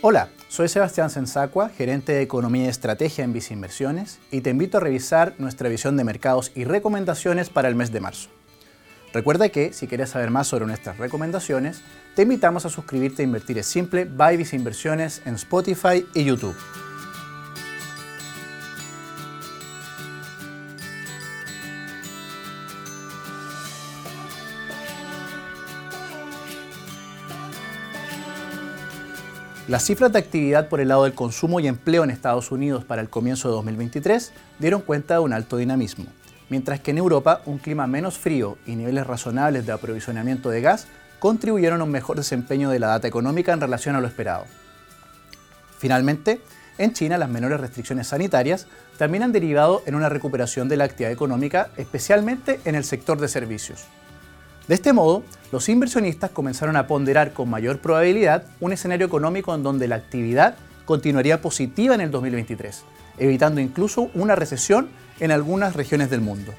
Hola, soy Sebastián Sensacua, gerente de Economía y Estrategia en Visa Inversiones, y te invito a revisar nuestra visión de mercados y recomendaciones para el mes de marzo. Recuerda que, si quieres saber más sobre nuestras recomendaciones, te invitamos a suscribirte a Invertir es Simple by Visa Inversiones en Spotify y YouTube. Las cifras de actividad por el lado del consumo y empleo en Estados Unidos para el comienzo de 2023 dieron cuenta de un alto dinamismo, mientras que en Europa un clima menos frío y niveles razonables de aprovisionamiento de gas contribuyeron a un mejor desempeño de la data económica en relación a lo esperado. Finalmente, en China las menores restricciones sanitarias también han derivado en una recuperación de la actividad económica, especialmente en el sector de servicios. De este modo, los inversionistas comenzaron a ponderar con mayor probabilidad un escenario económico en donde la actividad continuaría positiva en el 2023, evitando incluso una recesión en algunas regiones del mundo.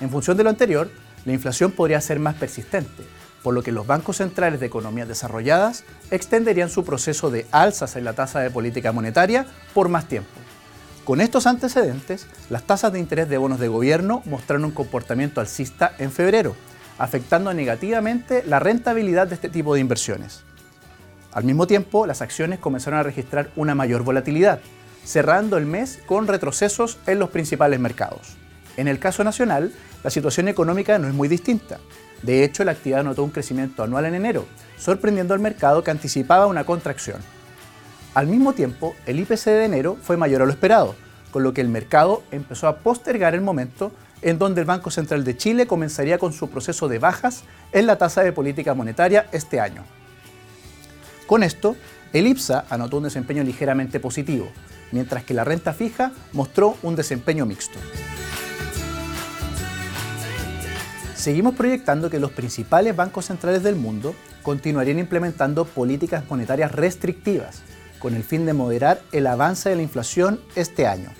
En función de lo anterior, la inflación podría ser más persistente, por lo que los bancos centrales de economías desarrolladas extenderían su proceso de alzas en la tasa de política monetaria por más tiempo. Con estos antecedentes, las tasas de interés de bonos de gobierno mostraron un comportamiento alcista en febrero, afectando negativamente la rentabilidad de este tipo de inversiones. Al mismo tiempo, las acciones comenzaron a registrar una mayor volatilidad, cerrando el mes con retrocesos en los principales mercados. En el caso nacional, la situación económica no es muy distinta. De hecho, la actividad notó un crecimiento anual en enero, sorprendiendo al mercado que anticipaba una contracción. Al mismo tiempo, el IPC de enero fue mayor a lo esperado, con lo que el mercado empezó a postergar el momento en donde el Banco Central de Chile comenzaría con su proceso de bajas en la tasa de política monetaria este año. Con esto, el IPSA anotó un desempeño ligeramente positivo, mientras que la renta fija mostró un desempeño mixto. Seguimos proyectando que los principales bancos centrales del mundo continuarían implementando políticas monetarias restrictivas, con el fin de moderar el avance de la inflación este año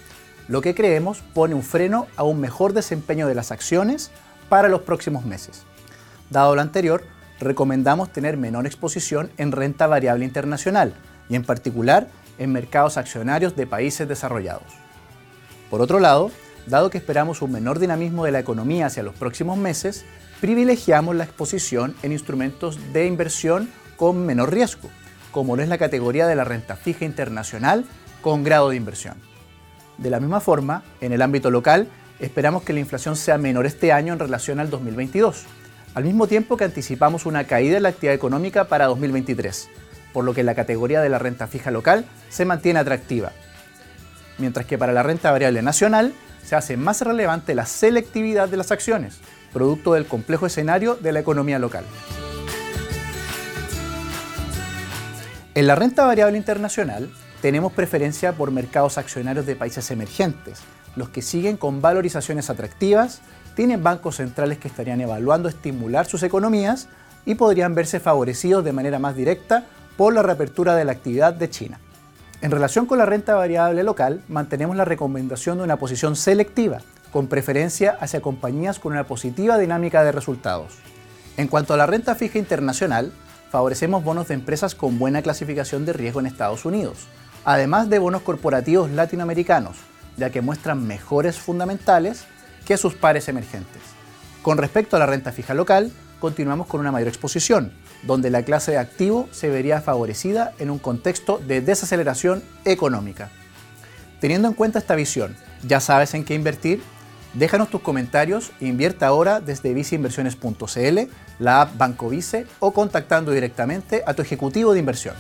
lo que creemos pone un freno a un mejor desempeño de las acciones para los próximos meses. Dado lo anterior, recomendamos tener menor exposición en renta variable internacional y en particular en mercados accionarios de países desarrollados. Por otro lado, dado que esperamos un menor dinamismo de la economía hacia los próximos meses, privilegiamos la exposición en instrumentos de inversión con menor riesgo, como lo es la categoría de la renta fija internacional con grado de inversión. De la misma forma, en el ámbito local, esperamos que la inflación sea menor este año en relación al 2022, al mismo tiempo que anticipamos una caída en la actividad económica para 2023, por lo que la categoría de la renta fija local se mantiene atractiva. Mientras que para la renta variable nacional se hace más relevante la selectividad de las acciones, producto del complejo escenario de la economía local. En la renta variable internacional, tenemos preferencia por mercados accionarios de países emergentes, los que siguen con valorizaciones atractivas, tienen bancos centrales que estarían evaluando estimular sus economías y podrían verse favorecidos de manera más directa por la reapertura de la actividad de China. En relación con la renta variable local, mantenemos la recomendación de una posición selectiva, con preferencia hacia compañías con una positiva dinámica de resultados. En cuanto a la renta fija internacional, favorecemos bonos de empresas con buena clasificación de riesgo en Estados Unidos, además de bonos corporativos latinoamericanos, ya que muestran mejores fundamentales que sus pares emergentes. Con respecto a la renta fija local, continuamos con una mayor exposición, donde la clase de activo se vería favorecida en un contexto de desaceleración económica. Teniendo en cuenta esta visión, ¿ya sabes en qué invertir? Déjanos tus comentarios e invierta ahora desde viceinversiones.cl, la app Banco Vice o contactando directamente a tu ejecutivo de inversión.